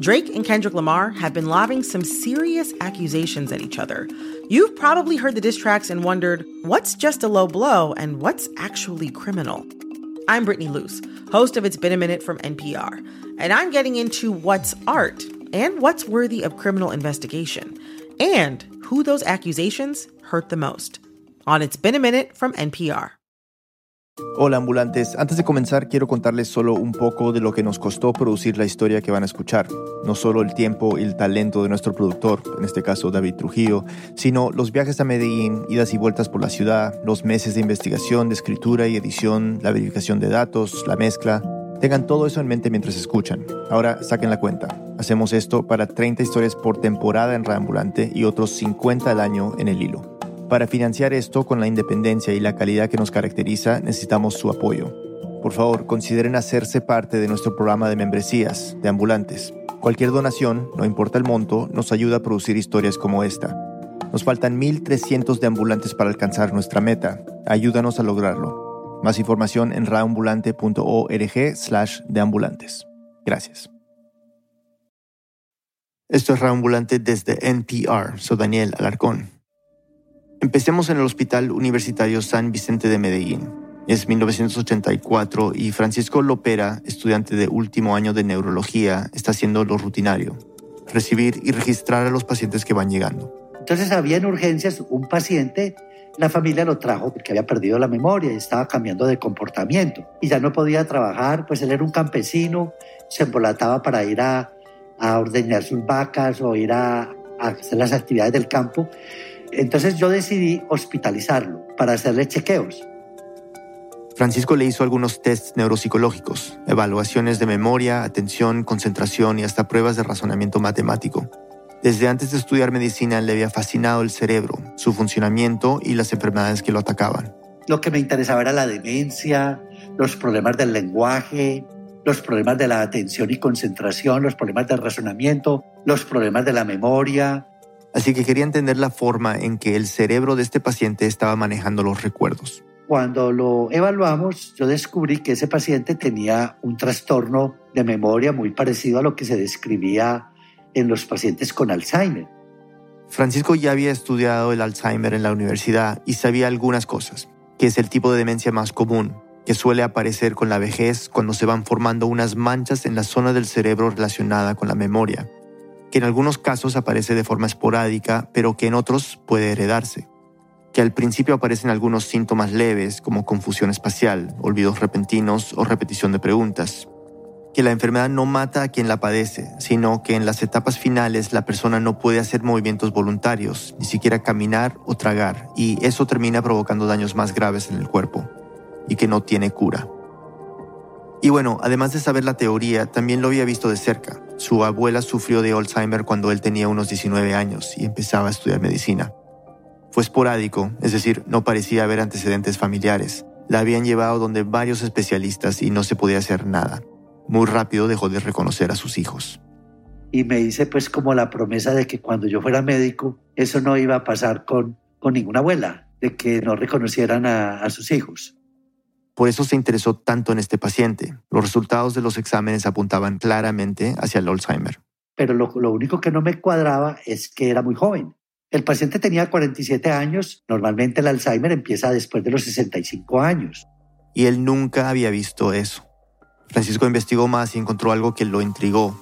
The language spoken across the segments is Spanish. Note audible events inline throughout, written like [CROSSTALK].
Drake and Kendrick Lamar have been lobbing some serious accusations at each other. You've probably heard the diss tracks and wondered what's just a low blow and what's actually criminal. I'm Brittany Luce, host of It's Been a Minute from NPR, and I'm getting into what's art and what's worthy of criminal investigation, and who those accusations hurt the most. On It's Been a Minute from NPR. Hola ambulantes, antes de comenzar quiero contarles solo un poco de lo que nos costó producir la historia que van a escuchar. No solo el tiempo y el talento de nuestro productor, en este caso David Trujillo, sino los viajes a Medellín, idas y vueltas por la ciudad, los meses de investigación, de escritura y edición, la verificación de datos, la mezcla. Tengan todo eso en mente mientras escuchan. Ahora saquen la cuenta. Hacemos esto para 30 historias por temporada en Reambulante y otros 50 al año en el hilo. Para financiar esto con la independencia y la calidad que nos caracteriza, necesitamos su apoyo. Por favor, consideren hacerse parte de nuestro programa de membresías, de ambulantes. Cualquier donación, no importa el monto, nos ayuda a producir historias como esta. Nos faltan 1.300 de ambulantes para alcanzar nuestra meta. Ayúdanos a lograrlo. Más información en raambulante.org slash deambulantes. Gracias. Esto es Raambulante desde NPR. Soy Daniel Alarcón. Empecemos en el Hospital Universitario San Vicente de Medellín. Es 1984 y Francisco Lopera, estudiante de último año de neurología, está haciendo lo rutinario, recibir y registrar a los pacientes que van llegando. Entonces había en urgencias un paciente, la familia lo trajo porque había perdido la memoria y estaba cambiando de comportamiento y ya no podía trabajar, pues él era un campesino, se embolataba para ir a, a ordeñar sus vacas o ir a, a hacer las actividades del campo entonces yo decidí hospitalizarlo para hacerle chequeos. Francisco le hizo algunos tests neuropsicológicos, evaluaciones de memoria, atención, concentración y hasta pruebas de razonamiento matemático. Desde antes de estudiar medicina le había fascinado el cerebro, su funcionamiento y las enfermedades que lo atacaban. Lo que me interesaba era la demencia, los problemas del lenguaje, los problemas de la atención y concentración, los problemas del razonamiento, los problemas de la memoria, Así que quería entender la forma en que el cerebro de este paciente estaba manejando los recuerdos. Cuando lo evaluamos, yo descubrí que ese paciente tenía un trastorno de memoria muy parecido a lo que se describía en los pacientes con Alzheimer. Francisco ya había estudiado el Alzheimer en la universidad y sabía algunas cosas, que es el tipo de demencia más común, que suele aparecer con la vejez cuando se van formando unas manchas en la zona del cerebro relacionada con la memoria que en algunos casos aparece de forma esporádica, pero que en otros puede heredarse. Que al principio aparecen algunos síntomas leves como confusión espacial, olvidos repentinos o repetición de preguntas. Que la enfermedad no mata a quien la padece, sino que en las etapas finales la persona no puede hacer movimientos voluntarios, ni siquiera caminar o tragar, y eso termina provocando daños más graves en el cuerpo, y que no tiene cura. Y bueno, además de saber la teoría, también lo había visto de cerca. Su abuela sufrió de Alzheimer cuando él tenía unos 19 años y empezaba a estudiar medicina. Fue esporádico, es decir, no parecía haber antecedentes familiares. La habían llevado donde varios especialistas y no se podía hacer nada. Muy rápido dejó de reconocer a sus hijos. Y me hice pues como la promesa de que cuando yo fuera médico, eso no iba a pasar con, con ninguna abuela, de que no reconocieran a sus hijos. Por eso se interesó tanto en este paciente. Los resultados de los exámenes apuntaban claramente hacia el Alzheimer. Pero lo, único que no me cuadraba es que era muy joven. El paciente tenía 47 años, normalmente el Alzheimer empieza después de los 65 años. Y él nunca había visto eso. Francisco investigó más y encontró algo que lo intrigó.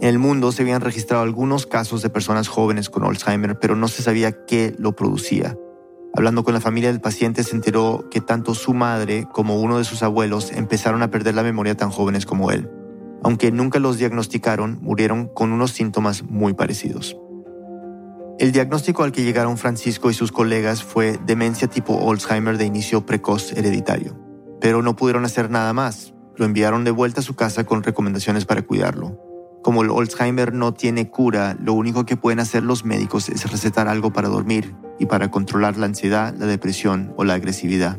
En el mundo se habían registrado algunos casos de personas jóvenes con Alzheimer, pero no se sabía qué lo producía. Hablando con la familia del paciente se enteró que tanto su madre como uno de sus abuelos empezaron a perder la memoria tan jóvenes como él. Aunque nunca los diagnosticaron, murieron con unos síntomas muy parecidos. El diagnóstico al que llegaron Francisco y sus colegas fue demencia tipo Alzheimer de inicio precoz hereditario. Pero no pudieron hacer nada más. Lo enviaron de vuelta a su casa con recomendaciones para cuidarlo. Como el Alzheimer no tiene cura, lo único que pueden hacer los médicos es recetar algo para dormir y para controlar la ansiedad, la depresión o la agresividad.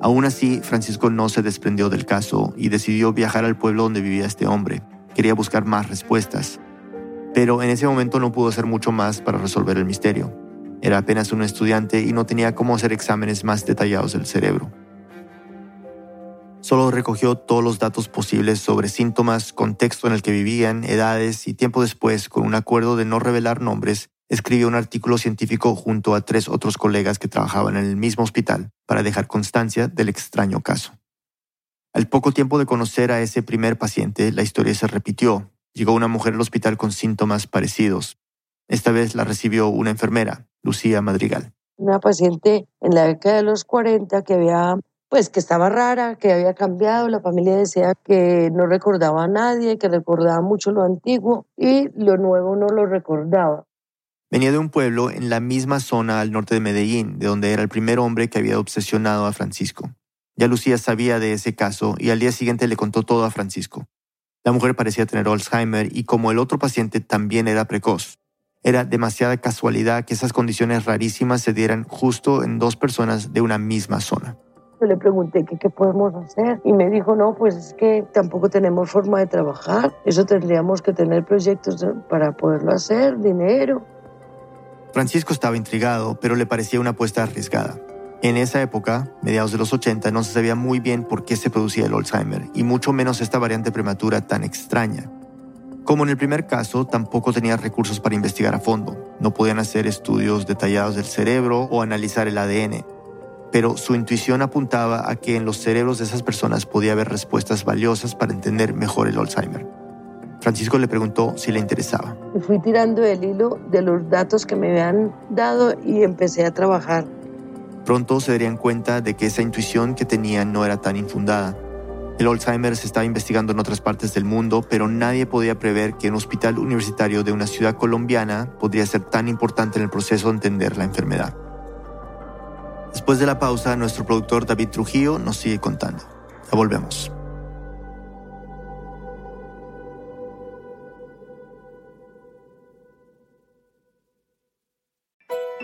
Aún así, Francisco no se desprendió del caso y decidió viajar al pueblo donde vivía este hombre. Quería buscar más respuestas. Pero en ese momento no pudo hacer mucho más para resolver el misterio. Era apenas un estudiante y no tenía cómo hacer exámenes más detallados del cerebro. Solo recogió todos los datos posibles sobre síntomas, contexto en el que vivían, edades y tiempo después, con un acuerdo de no revelar nombres, escribió un artículo científico junto a tres otros colegas que trabajaban en el mismo hospital para dejar constancia del extraño caso. Al poco tiempo de conocer a ese primer paciente, la historia se repitió. Llegó una mujer al hospital con síntomas parecidos. Esta vez la recibió una enfermera, Lucía Madrigal. Una paciente en la década de los 40 que había, pues que estaba rara, que había cambiado. La familia decía que no recordaba a nadie, que recordaba mucho lo antiguo y lo nuevo no lo recordaba. Venía de un pueblo en la misma zona al norte de Medellín, de donde era el primer hombre que había obsesionado a Francisco. Ya Lucía sabía de ese caso y al día siguiente le contó todo a Francisco. La mujer parecía tener Alzheimer y como el otro paciente también era precoz. Era demasiada casualidad que esas condiciones rarísimas se dieran justo en dos personas de una misma zona. Yo le pregunté qué podemos hacer y me dijo, no, pues es que tampoco tenemos forma de trabajar. Eso tendríamos que tener proyectos para poderlo hacer, dinero. Francisco estaba intrigado, pero le parecía una apuesta arriesgada. En esa época, mediados de los 80, no se sabía muy bien por qué se producía el Alzheimer, y mucho menos esta variante prematura tan extraña. Como en el primer caso, tampoco tenía recursos para investigar a fondo. No podían hacer estudios detallados del cerebro o analizar el ADN. Pero su intuición apuntaba a que en los cerebros de esas personas podía haber respuestas valiosas para entender mejor el Alzheimer. Francisco le preguntó si le interesaba. Fui tirando el hilo de los datos que me habían dado y empecé a trabajar Pronto se darían cuenta de que esa intuición que tenían no era tan infundada. El Alzheimer se estaba investigando en otras partes del mundo, pero nadie podía prever que un hospital universitario de una ciudad colombiana podría ser tan importante en el proceso de entender la enfermedad. Después de la pausa, nuestro productor David Trujillo nos sigue contando. Ya volvemos.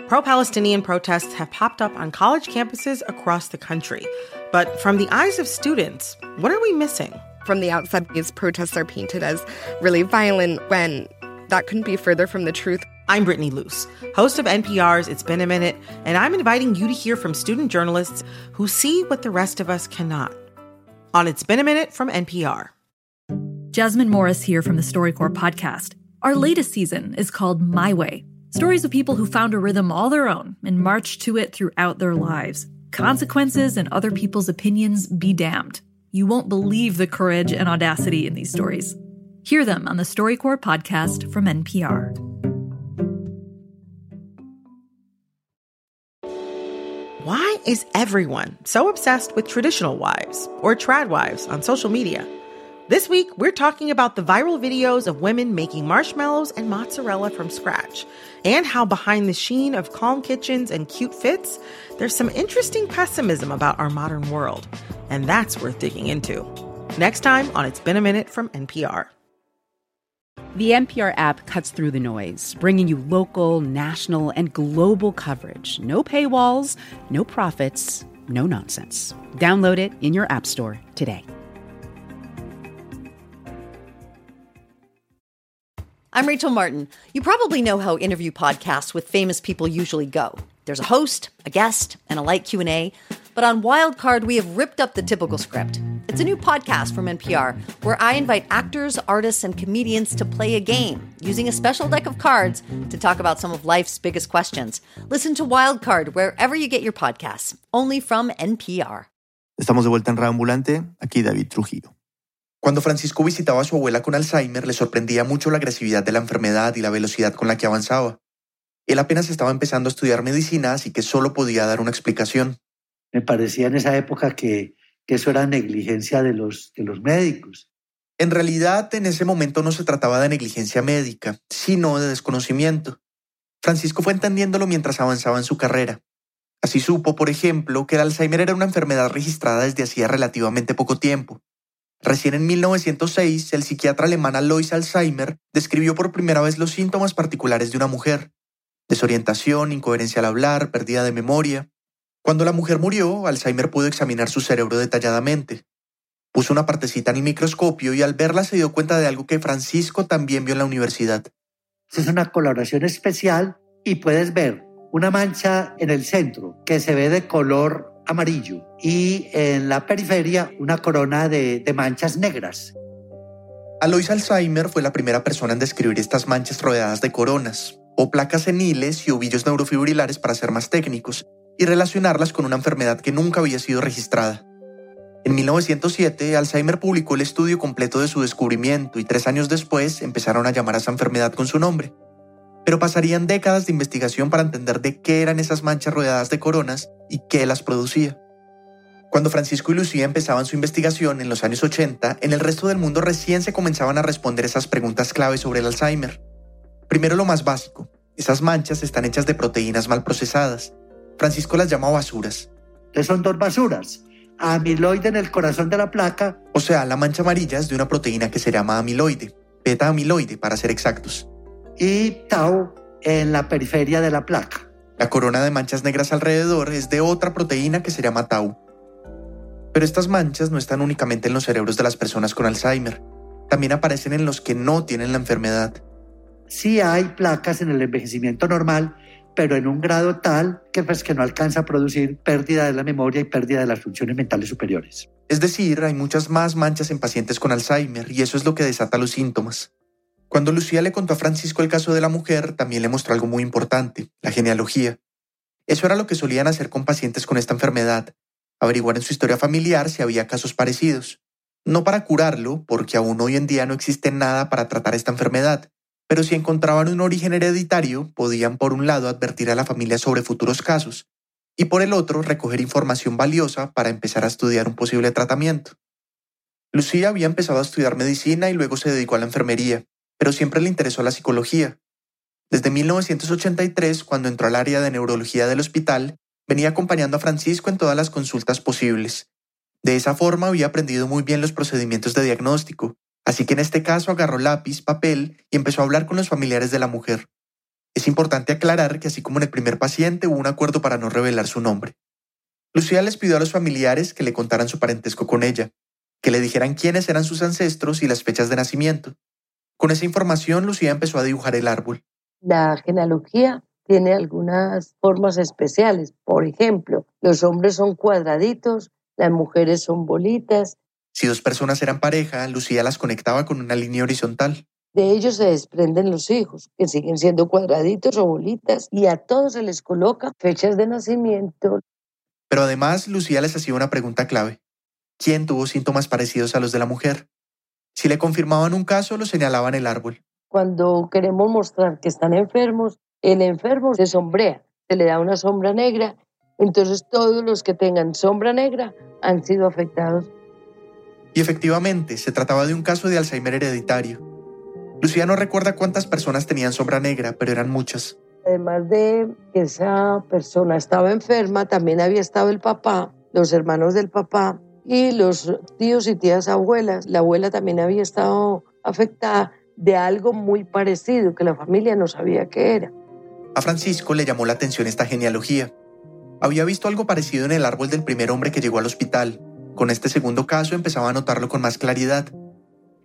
Pro Palestinian protests have popped up on college campuses across the country. But from the eyes of students, what are we missing? From the outside, these protests are painted as really violent when that couldn't be further from the truth. I'm Brittany Luce, host of NPR's It's Been a Minute, and I'm inviting you to hear from student journalists who see what the rest of us cannot. On It's Been a Minute from NPR. Jasmine Morris here from the StoryCorps podcast. Our latest season is called My Way Stories of people who found a rhythm all their own and marched to it throughout their lives. Consequences and other people's opinions be damned. You won't believe the courage and audacity in these stories. Hear them on the StoryCorps podcast from NPR. Why is everyone so obsessed with traditional wives or trad wives on social media? This week, we're talking about the viral videos of women making marshmallows and mozzarella from scratch, and how behind the sheen of calm kitchens and cute fits, there's some interesting pessimism about our modern world. And that's worth digging into. Next time on It's Been a Minute from NPR. The NPR app cuts through the noise, bringing you local, national, and global coverage. No paywalls, no profits, no nonsense. Download it in your App Store today. I'm Rachel Martin. You probably know how interview podcasts with famous people usually go. There's a host, a guest, and a light Q&A. But on Wildcard, we have ripped up the typical script. It's a new podcast from NPR where I invite actors, artists, and comedians to play a game using a special deck of cards to talk about some of life's biggest questions. Listen to Wildcard wherever you get your podcasts, only from NPR. Estamos de vuelta en Ambulante. Aquí David Trujillo. Cuando Francisco visitaba a su abuela con Alzheimer, le sorprendía mucho la agresividad de la enfermedad y la velocidad con la que avanzaba. Él apenas estaba empezando a estudiar medicina, así que solo podía dar una explicación. Me parecía en esa época que, eso era negligencia de los, de los médicos. En realidad, en ese momento no se trataba de negligencia médica, sino de desconocimiento. Francisco fue entendiéndolo mientras avanzaba en su carrera. Así supo, por ejemplo, que el Alzheimer era una enfermedad registrada desde hacía relativamente poco tiempo, Recién en 1906, el psiquiatra alemán Alois Alzheimer describió por primera vez los síntomas particulares de una mujer. Desorientación, incoherencia al hablar, pérdida de memoria. Cuando la mujer murió, Alzheimer pudo examinar su cerebro detalladamente. Puso una partecita en el microscopio y al verla se dio cuenta de algo que Francisco también vio en la universidad. Es una coloración especial y puedes ver una mancha en el centro que se ve de color amarillo y en la periferia una corona de, de manchas negras. Alois Alzheimer fue la primera persona en describir estas manchas rodeadas de coronas, o placas seniles y ovillos neurofibrilares para ser más técnicos, y relacionarlas con una enfermedad que nunca había sido registrada. En 1907, Alzheimer publicó el estudio completo de su descubrimiento y tres años después empezaron a llamar a esa enfermedad con su nombre. Pero pasarían décadas de investigación para entender de qué eran esas manchas rodeadas de coronas y qué las producía. Cuando Francisco y Lucía empezaban su investigación en los años 80, en el resto del mundo recién se comenzaban a responder esas preguntas clave sobre el Alzheimer. Primero lo más básico, esas manchas están hechas de proteínas mal procesadas. Francisco las llama basuras. ¿Qué son dos basuras? Amiloide en el corazón de la placa. O sea, la mancha amarilla es de una proteína que se llama amiloide, beta amiloide para ser exactos. Y tau en la periferia de la placa. La corona de manchas negras alrededor es de otra proteína que se llama tau. Pero estas manchas no están únicamente en los cerebros de las personas con Alzheimer, también aparecen en los que no tienen la enfermedad. Sí hay placas en el envejecimiento normal, pero en un grado tal que, pues, que no alcanza a producir pérdida de la memoria y pérdida de las funciones mentales superiores. Es decir, hay muchas más manchas en pacientes con Alzheimer y eso es lo que desata los síntomas. Cuando Lucía le contó a Francisco el caso de la mujer, también le mostró algo muy importante, la genealogía. Eso era lo que solían hacer con pacientes con esta enfermedad, averiguar en su historia familiar si había casos parecidos. No para curarlo, porque aún hoy en día no existe nada para tratar esta enfermedad, pero si encontraban un origen hereditario, podían por un lado advertir a la familia sobre futuros casos y por el otro recoger información valiosa para empezar a estudiar un posible tratamiento. Lucía había empezado a estudiar medicina y luego se dedicó a la enfermería, pero siempre le interesó la psicología. Desde 1983, cuando entró al área de neurología del hospital, venía acompañando a Francisco en todas las consultas posibles. De esa forma había aprendido muy bien los procedimientos de diagnóstico, así que en este caso agarró lápiz, papel y empezó a hablar con los familiares de la mujer. Es importante aclarar que así como en el primer paciente hubo un acuerdo para no revelar su nombre. Lucía les pidió a los familiares que le contaran su parentesco con ella, que le dijeran quiénes eran sus ancestros y las fechas de nacimiento. Con esa información, Lucía empezó a dibujar el árbol. La genealogía tiene algunas formas especiales. Por ejemplo, los hombres son cuadraditos, las mujeres son bolitas. Si dos personas eran pareja, Lucía las conectaba con una línea horizontal. De ellos se desprenden los hijos, que siguen siendo cuadraditos o bolitas, y a todos se les coloca fechas de nacimiento. Pero además, Lucía les hacía una pregunta clave. ¿Quién tuvo síntomas parecidos a los de la mujer? Si le confirmaban un caso, lo señalaban el árbol. Cuando queremos mostrar que están enfermos, el enfermo se sombrea, se le da una sombra negra, entonces todos los que tengan sombra negra han sido afectados. Y efectivamente, se trataba de un caso de Alzheimer hereditario. Lucía no recuerda cuántas personas tenían sombra negra, pero eran muchas. Además de que esa persona estaba enferma, también había estado el papá, los hermanos del papá y los tíos y tías abuelas. La abuela también había estado afectada de algo muy parecido que la familia no sabía qué era. A Francisco le llamó la atención esta genealogía. Había visto algo parecido en el árbol del primer hombre que llegó al hospital. Con este segundo caso empezaba a notarlo con más claridad.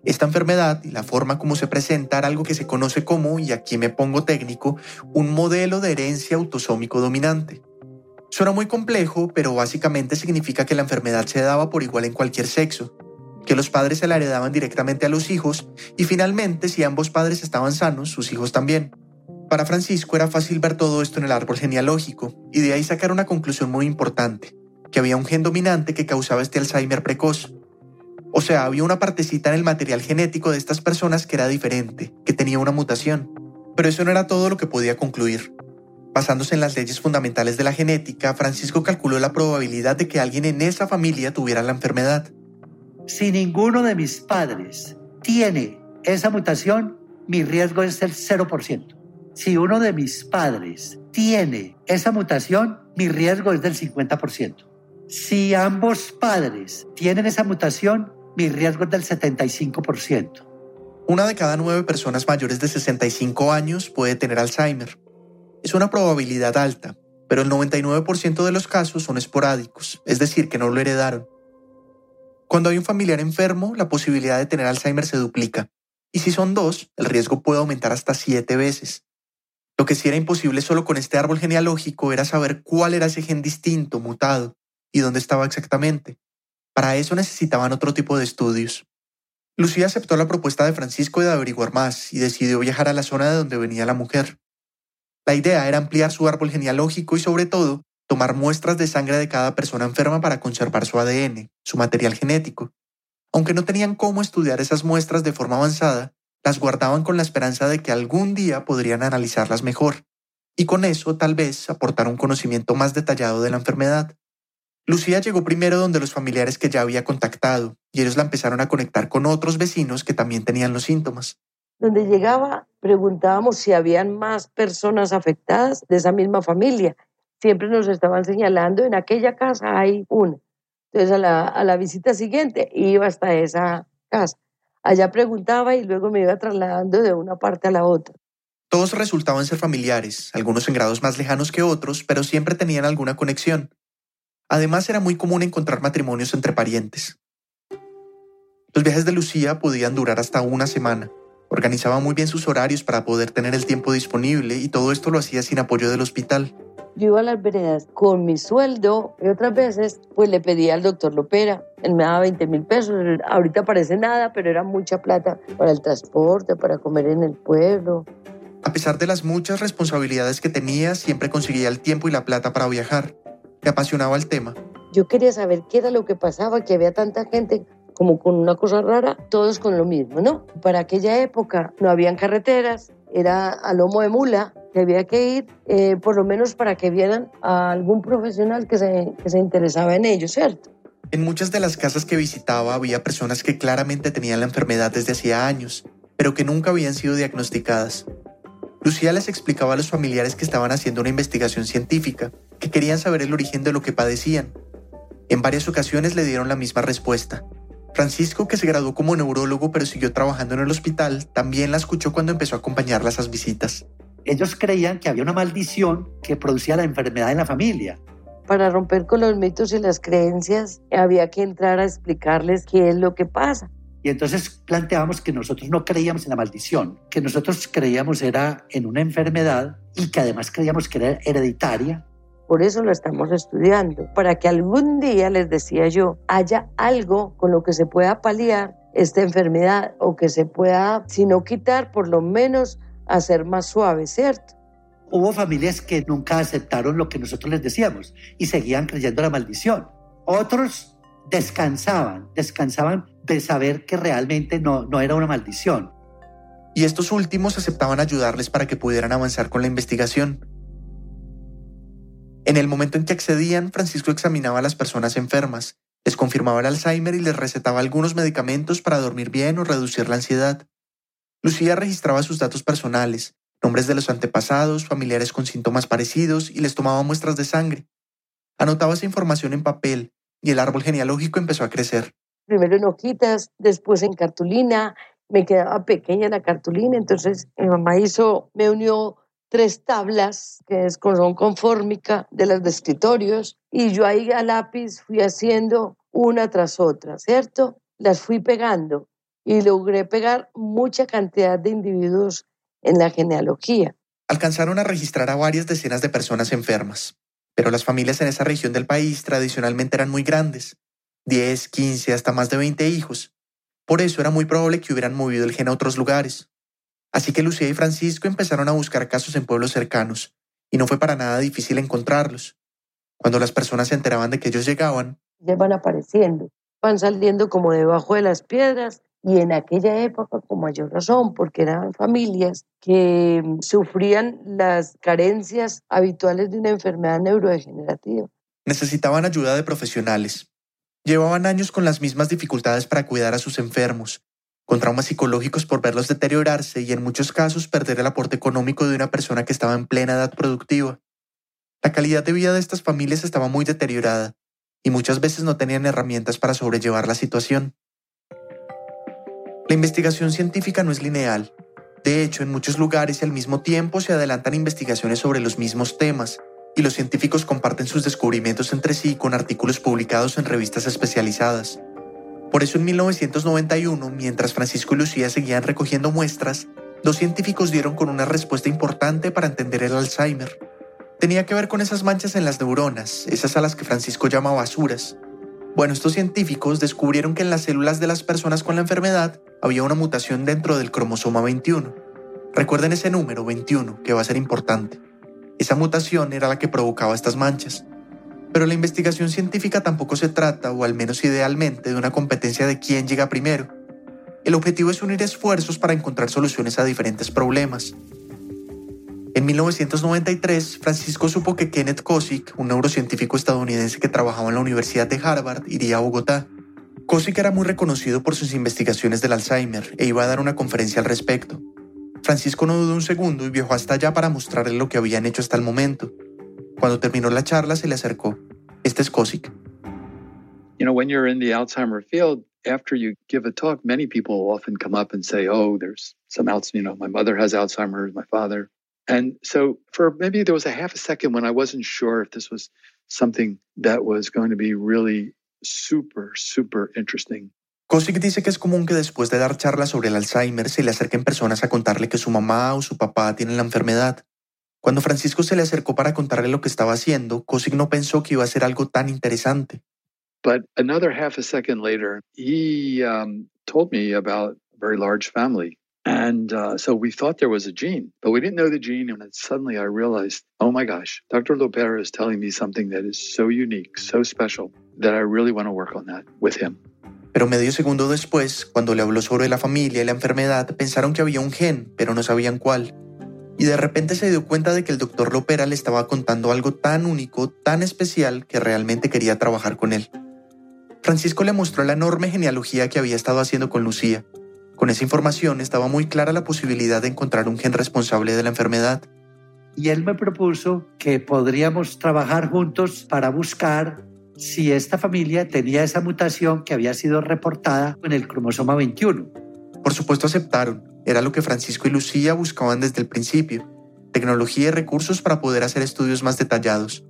Esta enfermedad y la forma como se presenta era algo que se conoce como, y aquí me pongo técnico, un modelo de herencia autosómico dominante. Suena muy complejo, pero básicamente significa que la enfermedad se daba por igual en cualquier sexo, que los padres se la heredaban directamente a los hijos y finalmente si ambos padres estaban sanos, sus hijos también. Para Francisco era fácil ver todo esto en el árbol genealógico y de ahí sacar una conclusión muy importante, que había un gen dominante que causaba este Alzheimer precoz. O sea, había una partecita en el material genético de estas personas que era diferente, que tenía una mutación. Pero eso no era todo lo que podía concluir. Basándose en las leyes fundamentales de la genética, Francisco calculó la probabilidad de que alguien en esa familia tuviera la enfermedad. Si ninguno de mis padres tiene esa mutación, mi riesgo es el 0% si uno de mis padres tiene esa mutación, mi riesgo es del 50%. Si ambos padres tienen esa mutación, mi riesgo es del 75%. Una de cada nueve personas mayores de 65 años puede tener Alzheimer. Es una probabilidad alta, pero el 99% de los casos son esporádicos, es decir, que no lo heredaron. Cuando hay un familiar enfermo, la posibilidad de tener Alzheimer se duplica, y si son dos, el riesgo puede aumentar hasta siete veces. Lo que sí era imposible solo con este árbol genealógico era saber cuál era ese gen distinto, mutado. Y dónde estaba exactamente. Para eso necesitaban otro tipo de estudios. Lucía aceptó la propuesta de Francisco de averiguar más y decidió viajar a la zona de donde venía la mujer. La idea era ampliar su árbol genealógico y sobre todo tomar muestras de sangre de cada persona enferma para conservar su ADN, su material genético. Aunque no tenían cómo estudiar esas muestras de forma avanzada, las guardaban con la esperanza de que algún día podrían analizarlas mejor, y con eso tal vez aportar un conocimiento más detallado de la enfermedad. Lucía llegó primero donde los familiares que ya había contactado, y ellos la empezaron a conectar con otros vecinos que también tenían los síntomas. Donde llegaba, preguntábamos si habían más personas afectadas de esa misma familia. Siempre nos estaban señalando, en aquella casa hay una. Entonces a la, a la visita siguiente iba hasta esa casa. Allá preguntaba y luego me iba trasladando de una parte a la otra. Todos resultaban ser familiares, algunos en grados más lejanos que otros, pero siempre tenían alguna conexión. Además, era muy común encontrar matrimonios entre parientes. Los viajes de Lucía podían durar hasta una semana. Organizaba muy bien sus horarios para poder tener el tiempo disponible y todo esto lo hacía sin apoyo del hospital. Yo iba a las veredas con mi sueldo y otras veces pues le pedía al doctor Lopera. Él me daba 20 mil pesos. Ahorita parece nada, pero era mucha plata para el transporte, para comer en el pueblo. A pesar de las muchas responsabilidades que tenía, siempre conseguía el tiempo y la plata para viajar. Me apasionaba el tema. Yo quería saber qué era lo que pasaba, que había tanta gente como con una cosa rara, todos con lo mismo, ¿no? Para aquella época no habían carreteras, era a lomo de mula, que había que ir eh, por lo menos para que vieran a algún profesional que se, que se interesaba en ello, ¿cierto? En muchas de las casas que visitaba había personas que claramente tenían la enfermedad desde hacía años, pero que nunca habían sido diagnosticadas. Lucía les explicaba a los familiares que estaban haciendo una investigación científica, que querían saber el origen de lo que padecían. En varias ocasiones le dieron la misma respuesta. Francisco, que se graduó como neurólogo pero siguió trabajando en el hospital, también la escuchó cuando empezó a acompañarla a esas visitas. Ellos creían que había una maldición que producía la enfermedad en la familia. Para romper con los mitos y las creencias, había que entrar a explicarles qué es lo que pasa. Y entonces planteábamos que nosotros no creíamos en la maldición, que nosotros creíamos era en una enfermedad y que además creíamos que era hereditaria. Por eso lo estamos estudiando, para que algún día, les decía yo, haya algo con lo que se pueda paliar esta enfermedad o que se pueda, si no quitar, por lo menos hacer más suave, ¿cierto? Hubo familias que nunca aceptaron lo que nosotros les decíamos y seguían creyendo la maldición. Otros descansaban, descansaban de saber que realmente no, no era una maldición. Y estos últimos aceptaban ayudarles para que pudieran avanzar con la investigación. En el momento en que accedían, Francisco examinaba a las personas enfermas, les confirmaba el Alzheimer y les recetaba algunos medicamentos para dormir bien o reducir la ansiedad. Lucía registraba sus datos personales, nombres de los antepasados, familiares con síntomas parecidos y les tomaba muestras de sangre. Anotaba esa información en papel y el árbol genealógico empezó a crecer. Primero en hojitas, después en cartulina. Me quedaba pequeña la cartulina, entonces mi mamá hizo, me unió tres tablas que es con, con fórmica de las de escritorios y yo ahí a lápiz fui haciendo una tras otra, ¿cierto? Las fui pegando y logré pegar mucha cantidad de individuos en la genealogía. Alcanzaron a registrar a varias decenas de personas enfermas, pero las familias en esa región del país tradicionalmente eran muy grandes, 10, 15, hasta más de 20 hijos. Por eso era muy probable que hubieran movido el gen a otros lugares. Así que Lucía y Francisco empezaron a buscar casos en pueblos cercanos, y no fue para nada difícil encontrarlos. Cuando las personas se enteraban de que ellos llegaban, ya van apareciendo, van saliendo como debajo de las piedras y en aquella época con mayor razón, porque eran familias que mm, sufrían las carencias habituales de una enfermedad neurodegenerativa. Necesitaban ayuda de profesionales. Llevaban años con las mismas dificultades para cuidar a sus enfermos, con traumas psicológicos por verlos deteriorarse y en muchos casos perder el aporte económico de una persona que estaba en plena edad productiva. La calidad de vida de estas familias estaba muy deteriorada y muchas veces no tenían herramientas para sobrellevar la situación. La investigación científica no es lineal. De hecho, en muchos lugares y al mismo tiempo se adelantan investigaciones sobre los mismos temas, y los científicos comparten sus descubrimientos entre sí con artículos publicados en revistas especializadas. Por eso en 1991, mientras Francisco y Lucía seguían recogiendo muestras, dos científicos dieron con una respuesta importante para entender el Alzheimer. Tenía que ver con esas manchas en las neuronas, esas a las que Francisco llama basuras. Bueno, estos científicos descubrieron que en las células de las personas con la enfermedad había una mutación dentro del cromosoma 21. Recuerden ese número 21, que va a ser importante. Esa mutación era la que provocaba estas manchas. Pero la investigación científica tampoco se trata, o al menos idealmente, de una competencia de quién llega primero. El objetivo es unir esfuerzos para encontrar soluciones a diferentes problemas. En 1993, Francisco supo que Kenneth Kosick, un neurocientífico estadounidense que trabajaba en la Universidad de Harvard, iría a Bogotá. Kosick era muy reconocido por sus investigaciones del Alzheimer e iba a dar una conferencia al respecto. Francisco no dudó un segundo y viajó hasta allá para mostrarle lo que habían hecho hasta el momento. Cuando terminó la charla, se le acercó. Este es Kosick. You know, when you're in the Alzheimer field, after you give a talk, many people often come up and say, "Oh, there's some Alzheimer's. You know, my mother has Alzheimer's, my father." And so, for maybe there was a half a second when I wasn't sure if this was something that was going to be really super, super interesting. Kosick dice que es común que después de dar charlas sobre el Alzheimer se le acerquen personas a contarle que su mamá o su papá tienen la enfermedad. Cuando Francisco se le acercó para contarle lo que estaba haciendo, Kosick no pensó que iba a ser algo tan interesante. But another half a second later, he um, told me about a very large family. And uh, so we thought there was a gene, but we didn't know the gene. And then suddenly I realized, oh my gosh, Dr. Lopera is telling me something that is so unique, so special, that I really want to work on that with him. Pero medio segundo después, cuando le habló sobre la familia y la enfermedad, pensaron que había un gen, pero no sabían cuál y de repente se dio cuenta de que el doctor Lopera le estaba contando algo tan único, tan especial, que realmente quería trabajar con él. Francisco le mostró la enorme genealogía que había estado haciendo con Lucía. Con esa información estaba muy clara la posibilidad de encontrar un gen responsable de la enfermedad. Y él me propuso que podríamos trabajar juntos para buscar si esta familia tenía esa mutación que había sido reportada en el cromosoma 21. Por supuesto aceptaron, era lo que Francisco y Lucía buscaban desde el principio, tecnología y recursos para poder hacer estudios más detallados.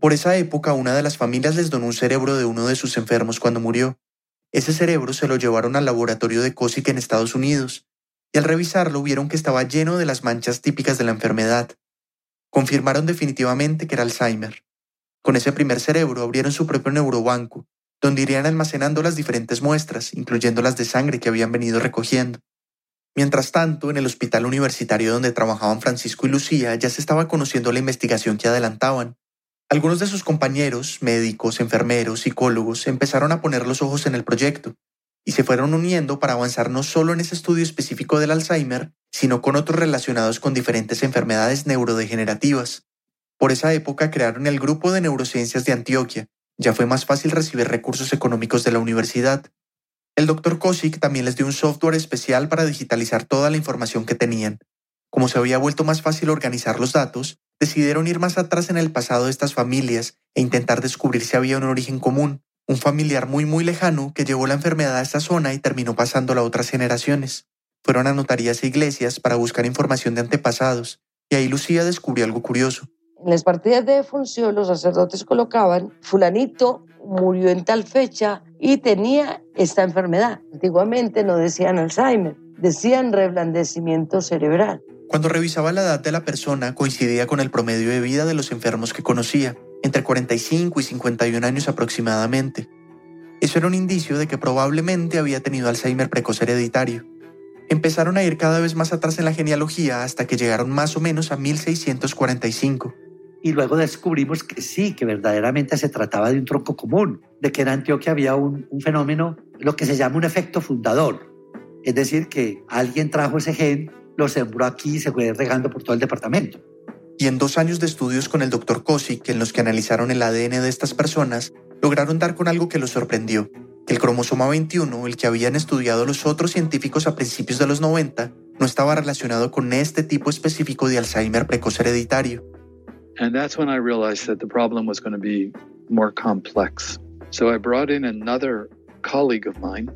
Por esa época, una de las familias les donó un cerebro de uno de sus enfermos cuando murió. Ese cerebro se lo llevaron al laboratorio de Cosick en Estados Unidos, y al revisarlo vieron que estaba lleno de las manchas típicas de la enfermedad. Confirmaron definitivamente que era Alzheimer. Con ese primer cerebro abrieron su propio neurobanco, donde irían almacenando las diferentes muestras, incluyendo las de sangre que habían venido recogiendo. Mientras tanto, en el hospital universitario donde trabajaban Francisco y Lucía ya se estaba conociendo la investigación que adelantaban. Algunos de sus compañeros, médicos, enfermeros, psicólogos, empezaron a poner los ojos en el proyecto y se fueron uniendo para avanzar no solo en ese estudio específico del Alzheimer, sino con otros relacionados con diferentes enfermedades neurodegenerativas. Por esa época crearon el Grupo de Neurociencias de Antioquia, ya fue más fácil recibir recursos económicos de la universidad. El doctor Kosick también les dio un software especial para digitalizar toda la información que tenían. Como se había vuelto más fácil organizar los datos, decidieron ir más atrás en el pasado de estas familias e intentar descubrir si había un origen común, un familiar muy muy lejano que llevó la enfermedad a esta zona y terminó pasándola a otras generaciones. Fueron a notarías e iglesias para buscar información de antepasados, y ahí Lucía descubrió algo curioso. En las partidas de defunción los sacerdotes colocaban, fulanito murió en tal fecha y tenía esta enfermedad. Antiguamente no decían Alzheimer, decían reblandecimiento cerebral. Cuando revisaba la edad de la persona coincidía con el promedio de vida de los enfermos que conocía, entre 45 y 51 años aproximadamente. Eso era un indicio de que probablemente había tenido Alzheimer precoz hereditario. Empezaron a ir cada vez más atrás en la genealogía hasta que llegaron más o menos a 1645 y luego descubrimos que sí, que verdaderamente se trataba de un tronco común, de que en Antioquia había un, un, fenómeno, lo que se llama un efecto fundador. Es decir, que alguien trajo ese gen, lo sembró aquí y se fue regando por todo el departamento. Y en dos años de estudios con el doctor Kosick, en los que analizaron el ADN de estas personas, lograron dar con algo que los sorprendió. El cromosoma 21, el que habían estudiado los otros científicos a principios de los 90, no estaba relacionado con este tipo específico de Alzheimer precoz hereditario, And that's when I realized that the problem was going to be more complex. So I brought in another colleague of mine,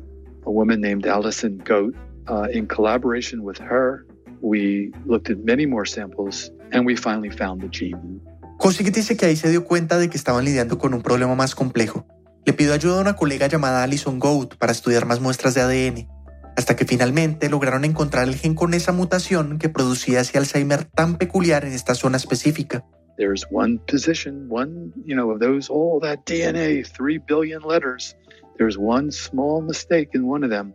a woman named Allison Goat. Uh, in collaboration with her, we looked at many more samples and we finally found the gene. Kosick dice que ahí se dio cuenta de que estaban lidiando con un problema más complejo. Le pidió ayuda a una colega llamada Allison Goat para estudiar más muestras de ADN. hasta que finalmente lograron encontrar el gen con esa mutación que producía ese Alzheimer tan peculiar en esta zona específica. There's one position, one, you know, of those, all that DNA, 3 billion letters. There's one small mistake in one of them.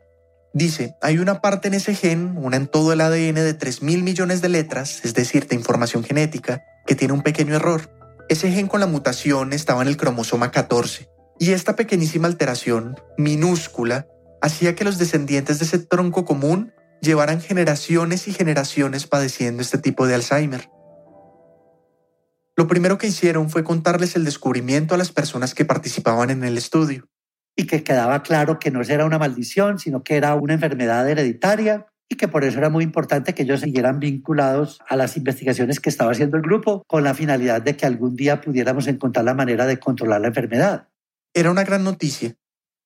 Dice, hay una parte en ese gen, una en todo el ADN de 3 mil millones de letras, es decir, de información genética, que tiene un pequeño error. Ese gen con la mutación estaba en el cromosoma 14. Y esta pequeñísima alteración, minúscula, hacía que los descendientes de ese tronco común llevaran generaciones y generaciones padeciendo este tipo de Alzheimer. Lo primero que hicieron fue contarles el descubrimiento a las personas que participaban en el estudio. Y que quedaba claro que no era una maldición, sino que era una enfermedad hereditaria y que por eso era muy importante que ellos siguieran vinculados a las investigaciones que estaba haciendo el grupo con la finalidad de que algún día pudiéramos encontrar la manera de controlar la enfermedad. Era una gran noticia,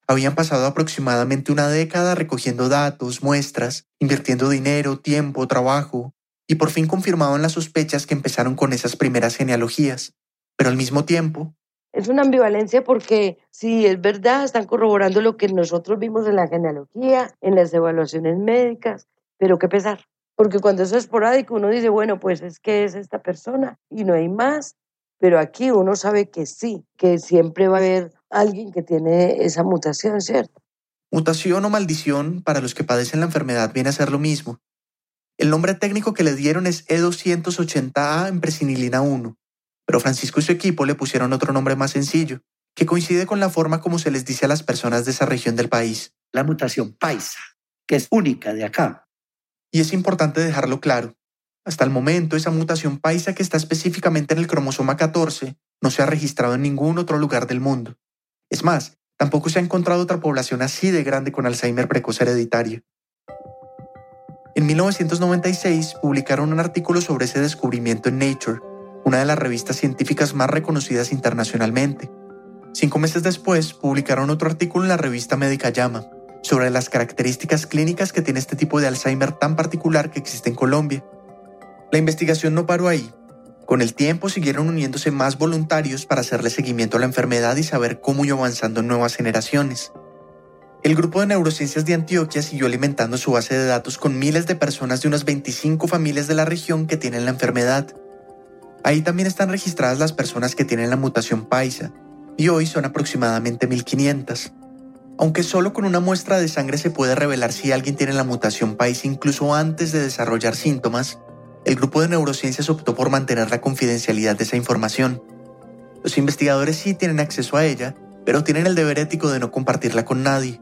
habían pasado aproximadamente una década recogiendo datos, muestras, invirtiendo dinero, tiempo, trabajo, y por fin confirmaban las sospechas que empezaron con esas primeras genealogías. Pero al mismo tiempo... Es una ambivalencia porque si es verdad, están corroborando lo que nosotros vimos en la genealogía, en las evaluaciones médicas, pero qué pesar. Porque cuando es esporádico uno dice, bueno, pues es que es esta persona y no hay más, pero aquí uno sabe que sí, que siempre va a haber alguien que tiene esa mutación, ¿cierto? Mutación o maldición para los que padecen la enfermedad viene a ser lo mismo. El nombre técnico que le dieron es E280A en presinilina 1, pero Francisco y su equipo le pusieron otro nombre más sencillo, que coincide con la forma como se les dice a las personas de esa región del país. La mutación paisa, que es única de acá. Y es importante dejarlo claro. Hasta el momento, esa mutación paisa que está específicamente en el cromosoma 14 no se ha registrado en ningún otro lugar del mundo. Es más, tampoco se ha encontrado otra población así de grande con Alzheimer precoz hereditario. En 1996 publicaron un artículo sobre ese descubrimiento en Nature, una de las revistas científicas más reconocidas internacionalmente. Cinco meses después, publicaron otro artículo en la revista médica Llama, sobre las características clínicas que tiene este tipo de Alzheimer tan particular que existe en Colombia. La investigación no paró ahí, con el tiempo siguieron uniéndose más voluntarios para hacerle seguimiento a la enfermedad y saber cómo iba avanzando en nuevas generaciones. El grupo de neurociencias de Antioquia siguió alimentando su base de datos con miles de personas de unas 25 familias de la región que tienen la enfermedad. Ahí también están registradas las personas que tienen la mutación paisa, y hoy son aproximadamente 1500. Aunque solo con una muestra de sangre se puede revelar si alguien tiene la mutación paisa incluso antes de desarrollar síntomas, el grupo de neurociencias optó por mantener la confidencialidad de esa información. Los investigadores sí tienen acceso a ella, pero tienen el deber ético de no compartirla con nadie.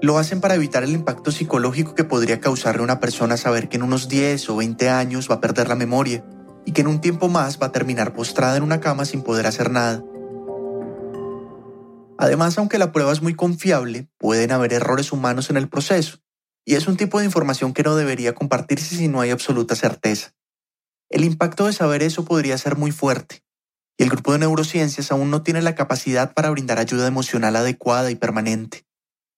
Lo hacen para evitar el impacto psicológico que podría causarle a una persona saber que en unos 10 o 20 años va a perder la memoria y que en un tiempo más va a terminar postrada en una cama sin poder hacer nada. Además, aunque la prueba es muy confiable, pueden haber errores humanos en el proceso, y es un tipo de información que no debería compartirse si no hay absoluta certeza. El impacto de saber eso podría ser muy fuerte, y el grupo de neurociencias aún no tiene la capacidad para brindar ayuda emocional adecuada y permanente.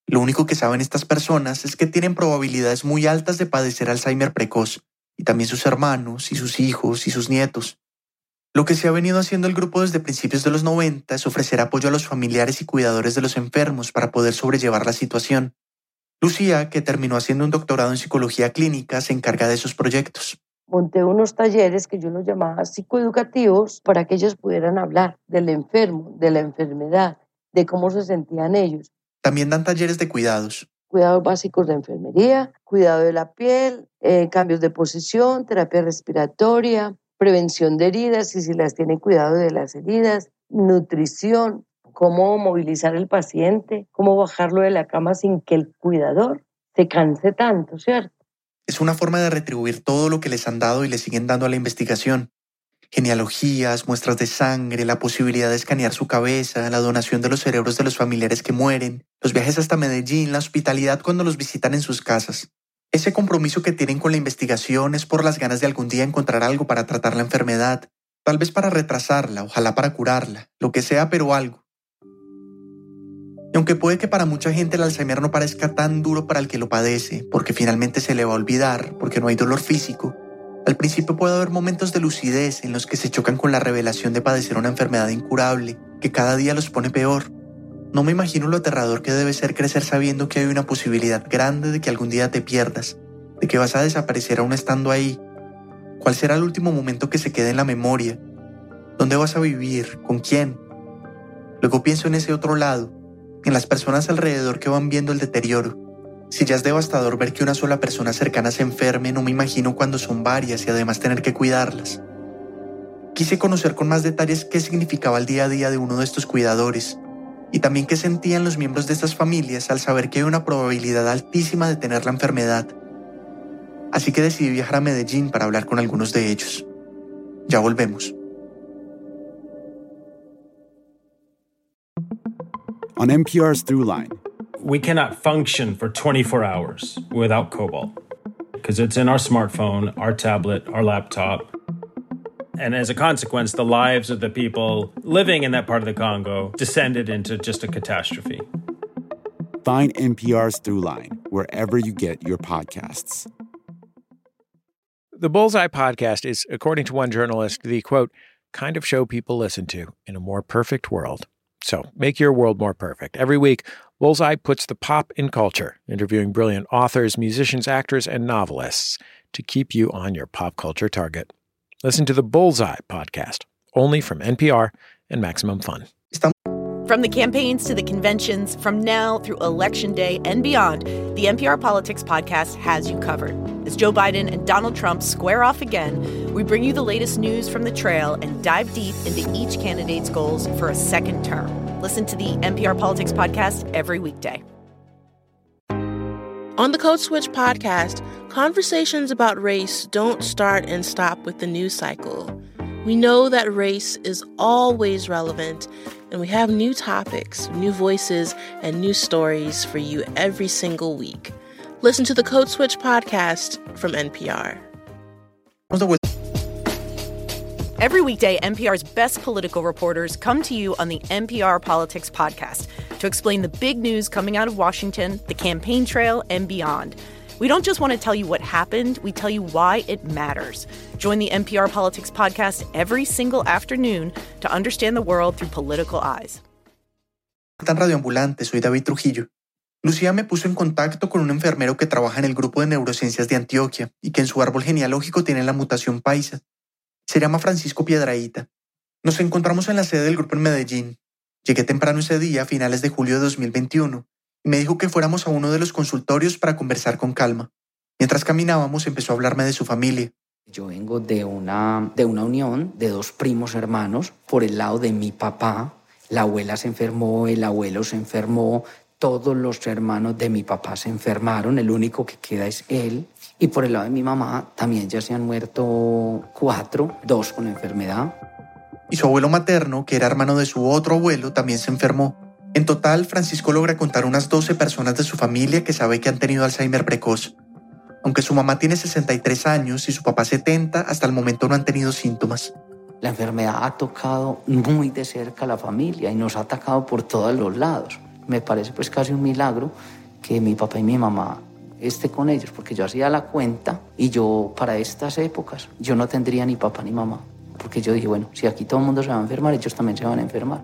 Lo único que saben estas personas es que tienen probabilidades muy altas de padecer Alzheimer precoz, y también sus hermanos, y sus hijos, y sus nietos. Lo que se ha venido haciendo el grupo desde principios de los 90 es ofrecer apoyo a los familiares y cuidadores de los enfermos para poder sobrellevar la situación. Lucía, que terminó haciendo un doctorado en psicología clínica, se encarga de esos proyectos monté unos talleres que yo los llamaba psicoeducativos para que ellos pudieran hablar del enfermo, de la enfermedad, de cómo se sentían ellos. También dan talleres de cuidados. Cuidados básicos de enfermería, cuidado de la piel, eh, cambios de posición, terapia respiratoria, prevención de heridas y si las tienen cuidado de las heridas, nutrición, cómo movilizar al paciente, cómo bajarlo de la cama sin que el cuidador se canse tanto, ¿cierto? Es una forma de retribuir todo lo que les han dado y les siguen dando a la investigación. Genealogías, muestras de sangre, la posibilidad de escanear su cabeza, la donación de los cerebros de los familiares que mueren, los viajes hasta Medellín, la hospitalidad cuando los visitan en sus casas. Ese compromiso que tienen con la investigación es por las ganas de algún día encontrar algo para tratar la enfermedad, tal vez para retrasarla, ojalá para curarla, lo que sea, pero algo. Y aunque puede que para mucha gente el Alzheimer no parezca tan duro para el que lo padece, porque finalmente se le va a olvidar, porque no hay dolor físico, al principio puede haber momentos de lucidez en los que se chocan con la revelación de padecer una enfermedad incurable, que cada día los pone peor. No me imagino lo aterrador que debe ser crecer sabiendo que hay una posibilidad grande de que algún día te pierdas, de que vas a desaparecer aún estando ahí. ¿Cuál será el último momento que se quede en la memoria? ¿Dónde vas a vivir? ¿Con quién? Luego pienso en ese otro lado, en las personas alrededor que van viendo el deterioro. Si ya es devastador ver que una sola persona cercana se enferme, no me imagino cuando son varias y además tener que cuidarlas. Quise conocer con más detalles qué significaba el día a día de uno de estos cuidadores y también qué sentían los miembros de estas familias al saber que hay una probabilidad altísima de tener la enfermedad. Así que decidí viajar a Medellín para hablar con algunos de ellos. Ya volvemos. On NPR's Throughline. We cannot function for 24 hours without cobalt because it's in our smartphone, our tablet, our laptop. And as a consequence, the lives of the people living in that part of the Congo descended into just a catastrophe. Find NPR's Throughline wherever you get your podcasts. The Bullseye podcast is, according to one journalist, the quote, kind of show people listen to in a more perfect world. So make your world more perfect. Every week, Bullseye puts the pop in culture, interviewing brilliant authors, musicians, actors, and novelists to keep you on your pop culture target. Listen to the Bullseye podcast, only from NPR and Maximum Fun. From the campaigns to the conventions, from now through Election Day and beyond, the NPR Politics Podcast has you covered. As Joe Biden and Donald Trump square off again, we bring you the latest news from the trail and dive deep into each candidate's goals for a second term. Listen to the NPR Politics Podcast every weekday. On the Code Switch podcast, conversations about race don't start and stop with the news cycle. We know that race is always relevant, and we have new topics, new voices, and new stories for you every single week. Listen to the Code Switch podcast from NPR. Every weekday, NPR's best political reporters come to you on the NPR Politics Podcast to explain the big news coming out of Washington, the campaign trail, and beyond. We don't just want to tell you what happened, we tell you why it matters. Join the NPR Politics Podcast every single afternoon to understand the world through political eyes. Tan radioambulante, soy David Trujillo. Lucía me puso en contacto con un enfermero que trabaja en el grupo de neurociencias de Antioquia y que en su árbol genealógico tiene la mutación paisa. Se llama Francisco Piedraíta. Nos encontramos en la sede del grupo en Medellín. Llegué temprano ese día, a finales de julio de 2021, y me dijo que fuéramos a uno de los consultorios para conversar con calma. Mientras caminábamos empezó a hablarme de su familia. Yo vengo de una, de una unión de dos primos hermanos por el lado de mi papá. La abuela se enfermó, el abuelo se enfermó, todos los hermanos de mi papá se enfermaron, el único que queda es él. Y por el lado de mi mamá también ya se han muerto cuatro, dos con enfermedad. Y su abuelo materno, que era hermano de su otro abuelo, también se enfermó. En total, Francisco logra contar unas 12 personas de su familia que sabe que han tenido Alzheimer precoz. Aunque su mamá tiene 63 años y su papá 70, hasta el momento no han tenido síntomas. La enfermedad ha tocado muy de cerca a la familia y nos ha atacado por todos los lados. Me parece pues casi un milagro que mi papá y mi mamá esté con ellos, porque yo hacía la cuenta y yo para estas épocas yo no tendría ni papá ni mamá, porque yo dije, bueno, si aquí todo el mundo se va a enfermar, ellos también se van a enfermar.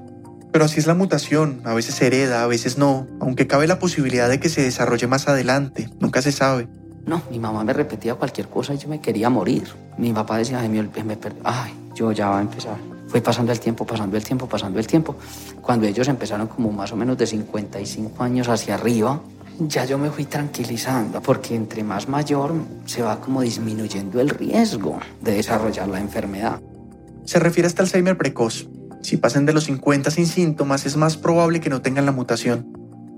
Pero así es la mutación, a veces se hereda, a veces no, aunque cabe la posibilidad de que se desarrolle más adelante, nunca se sabe. No, mi mamá me repetía cualquier cosa y yo me quería morir. Mi papá decía, ay, me, me ay, yo ya va a empezar. Fue pasando el tiempo, pasando el tiempo, pasando el tiempo. Cuando ellos empezaron como más o menos de 55 años hacia arriba, ya yo me fui tranquilizando, porque entre más mayor se va como disminuyendo el riesgo de desarrollar la enfermedad. Se refiere a este Alzheimer precoz. Si pasan de los 50 sin síntomas, es más probable que no tengan la mutación.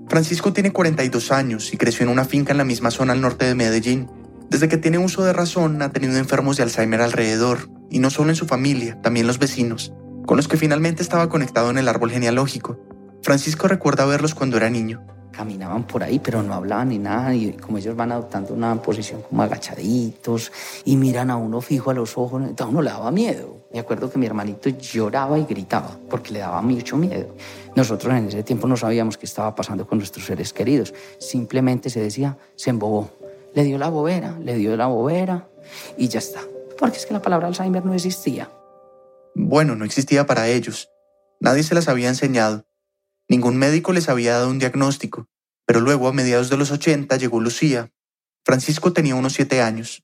Francisco tiene 42 años y creció en una finca en la misma zona al norte de Medellín. Desde que tiene uso de razón, ha tenido enfermos de Alzheimer alrededor, y no solo en su familia, también los vecinos, con los que finalmente estaba conectado en el árbol genealógico. Francisco recuerda verlos cuando era niño caminaban por ahí, pero no hablaban ni nada, y como ellos van adoptando una posición como agachaditos y miran a uno fijo a los ojos, a uno le daba miedo. Me acuerdo que mi hermanito lloraba y gritaba porque le daba mucho miedo. Nosotros en ese tiempo no sabíamos qué estaba pasando con nuestros seres queridos. Simplemente se decía, se embobó. Le dio la bobera, le dio la bobera y ya está. Porque es que la palabra Alzheimer no existía. Bueno, no existía para ellos. Nadie se las había enseñado. Ningún médico les había dado un diagnóstico, pero luego a mediados de los 80 llegó Lucía. Francisco tenía unos siete años.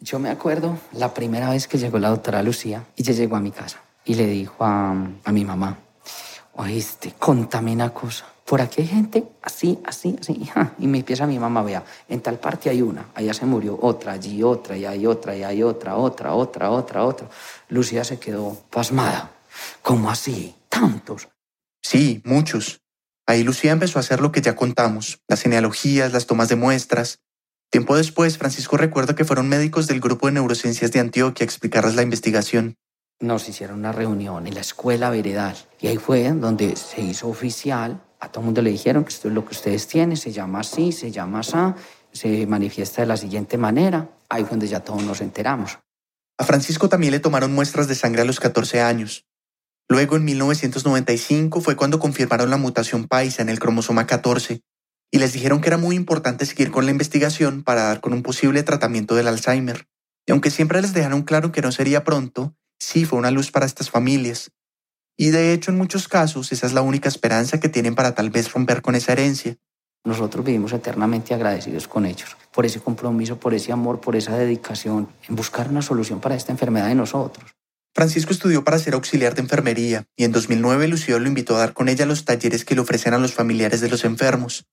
Yo me acuerdo la primera vez que llegó la doctora Lucía y ella llegó a mi casa y le dijo a, a mi mamá, oíste, contame una cosa. Por aquí hay gente así, así, así. [LAUGHS] Y me empieza mi mamá, vea, en tal parte hay una, allá se murió otra, allí otra, y hay otra, y hay otra, otra, otra, otra, otra. Lucía se quedó pasmada. ¿Cómo así? ¿Tantos? Sí, muchos. Ahí Lucía empezó a hacer lo que ya contamos, las genealogías, las tomas de muestras. Tiempo después, Francisco recuerda que fueron médicos del grupo de neurociencias de Antioquia a explicarles la investigación nos hicieron una reunión en la escuela veredal y ahí fue donde se hizo oficial. A todo el mundo le dijeron que esto es lo que ustedes tienen, se llama así, se llama así, se manifiesta de la siguiente manera. Ahí fue donde ya todos nos enteramos. A Francisco también le tomaron muestras de sangre a los 14 años. Luego, en 1995, fue cuando confirmaron la mutación paisa en el cromosoma 14 y les dijeron que era muy importante seguir con la investigación para dar con un posible tratamiento del Alzheimer. Y aunque siempre les dejaron claro que no sería pronto, sí fue una luz para estas familias. Y de hecho en muchos casos esa es la única esperanza que tienen para tal vez romper con esa herencia. Nosotros vivimos eternamente agradecidos con ellos, por ese compromiso, por ese amor, por esa dedicación en buscar una solución para esta enfermedad de nosotros. Francisco estudió para ser auxiliar de enfermería y en 2009 Lucio lo invitó a dar con ella los talleres que le ofrecen a los familiares de los enfermos.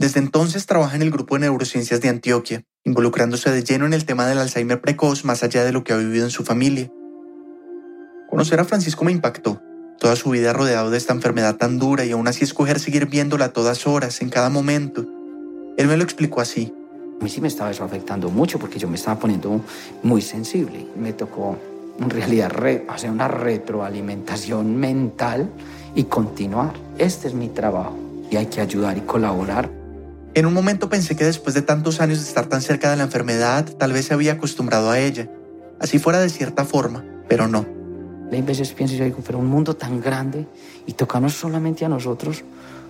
Desde entonces trabaja en el grupo de neurociencias de Antioquia, involucrándose de lleno en el tema del Alzheimer precoz más allá de lo que ha vivido en su familia. Conocer a Francisco me impactó. Toda su vida rodeado de esta enfermedad tan dura y aún así escoger seguir viéndola a todas horas, en cada momento. Él me lo explicó así. A mí sí me estaba eso afectando mucho porque yo me estaba poniendo muy sensible. Me tocó en realidad hacer una retroalimentación mental y continuar. Este es mi trabajo y hay que ayudar y colaborar. En un momento pensé que después de tantos años de estar tan cerca de la enfermedad, tal vez se había acostumbrado a ella. Así fuera de cierta forma, pero no. Hay veces pienso yo digo, pero un mundo tan grande y tocarnos solamente a nosotros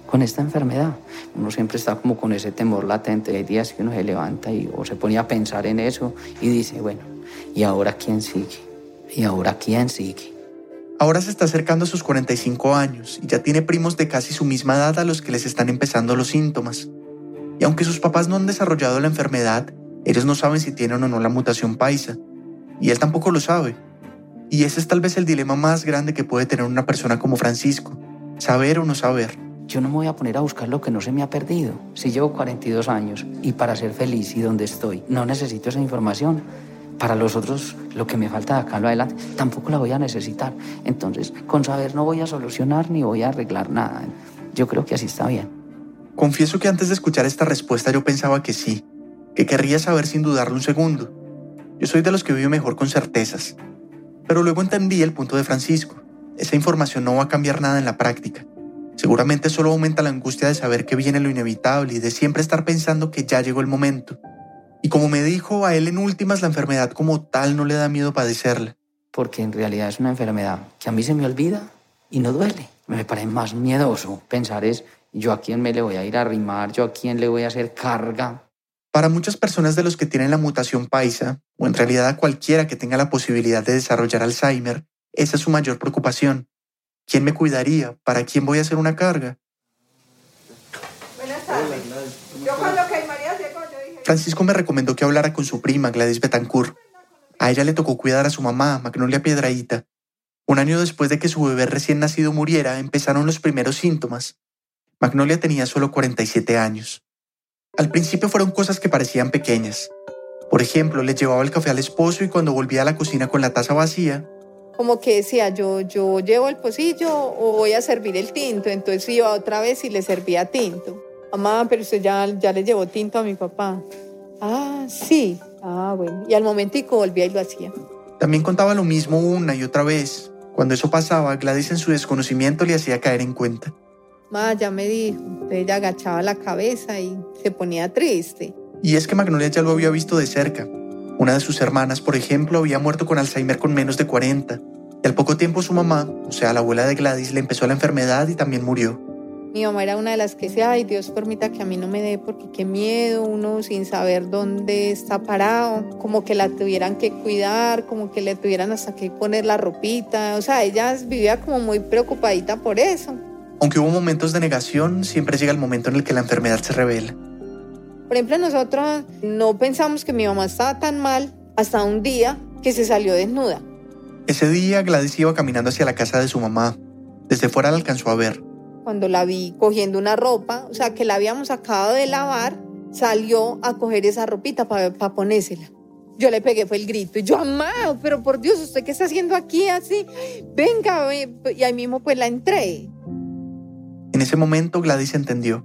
con esta enfermedad. Uno siempre está como con ese temor latente. Hay días que uno se levanta y o se pone a pensar en eso y dice, bueno, ¿y ahora quién sigue? ¿Y ahora quién sigue? Ahora se está acercando a sus 45 años y ya tiene primos de casi su misma edad a los que les están empezando los síntomas. Y aunque sus papás no han desarrollado la enfermedad, ellos no saben si tienen o no la mutación paisa. Y él tampoco lo sabe. Y ese es tal vez el dilema más grande que puede tener una persona como Francisco, saber o no saber. Yo no me voy a poner a buscar lo que no se me ha perdido. Si llevo 42 años y para ser feliz y donde estoy, no necesito esa información. Para los otros, lo que me falta de acá lo adelante, tampoco la voy a necesitar. Entonces, con saber no voy a solucionar ni voy a arreglar nada. Yo creo que así está bien. Confieso que antes de escuchar esta respuesta yo pensaba que sí, que querría saber sin dudarlo un segundo. Yo soy de los que vive mejor con certezas, pero luego entendí el punto de Francisco. Esa información no va a cambiar nada en la práctica. Seguramente solo aumenta la angustia de saber que viene lo inevitable y de siempre estar pensando que ya llegó el momento. Y como me dijo, a él en últimas la enfermedad como tal no le da miedo padecerla. Porque en realidad es una enfermedad que a mí se me olvida y no duele. Me parece más miedoso pensar es yo a quién me le voy a ir a arrimar, yo a quién le voy a hacer carga. Para muchas personas de los que tienen la mutación paisa, o en realidad a cualquiera que tenga la posibilidad de desarrollar Alzheimer, esa es su mayor preocupación. ¿Quién me cuidaría? ¿Para quién voy a hacer una carga? Buenas tardes. Yo cuando que María llegó, yo dije... Francisco me recomendó que hablara con su prima, Gladys Betancourt. A ella le tocó cuidar a su mamá, Magnolia Piedraíta. Un año después de que su bebé recién nacido muriera, empezaron los primeros síntomas. Magnolia tenía solo 47 años. Al principio fueron cosas que parecían pequeñas. Por ejemplo, le llevaba el café al esposo y cuando volvía a la cocina con la taza vacía, como que decía, yo, yo llevo el pocillo o voy a servir el tinto. Entonces iba otra vez y le servía tinto. Mamá, pero usted ya, ya le llevó tinto a mi papá. Ah, sí. Ah, bueno. Y al momentico volvía y lo hacía. También contaba lo mismo una y otra vez. Cuando eso pasaba, Gladys en su desconocimiento le hacía caer en cuenta. Ma, ya me dijo. Ella agachaba la cabeza y se ponía triste. Y es que Magnolia ya lo había visto de cerca. Una de sus hermanas, por ejemplo, había muerto con Alzheimer con menos de 40. Y al poco tiempo su mamá, o sea, la abuela de Gladys, le empezó la enfermedad y también murió. Mi mamá era una de las que decía, ay, Dios permita que a mí no me dé porque qué miedo, uno sin saber dónde está parado, como que la tuvieran que cuidar, como que le tuvieran hasta que poner la ropita. O sea, ella vivía como muy preocupadita por eso. Aunque hubo momentos de negación, siempre llega el momento en el que la enfermedad se revela. Por ejemplo, nosotros no pensamos que mi mamá estaba tan mal hasta un día que se salió desnuda. Ese día Gladys iba caminando hacia la casa de su mamá. Desde fuera la alcanzó a ver. Cuando la vi cogiendo una ropa, o sea, que la habíamos acabado de lavar, salió a coger esa ropita para ponérsela. Yo le pegué, fue el grito. Y yo, amado, pero por Dios, ¿usted qué está haciendo aquí así? Venga, y ahí mismo pues la entré. En ese momento Gladys entendió.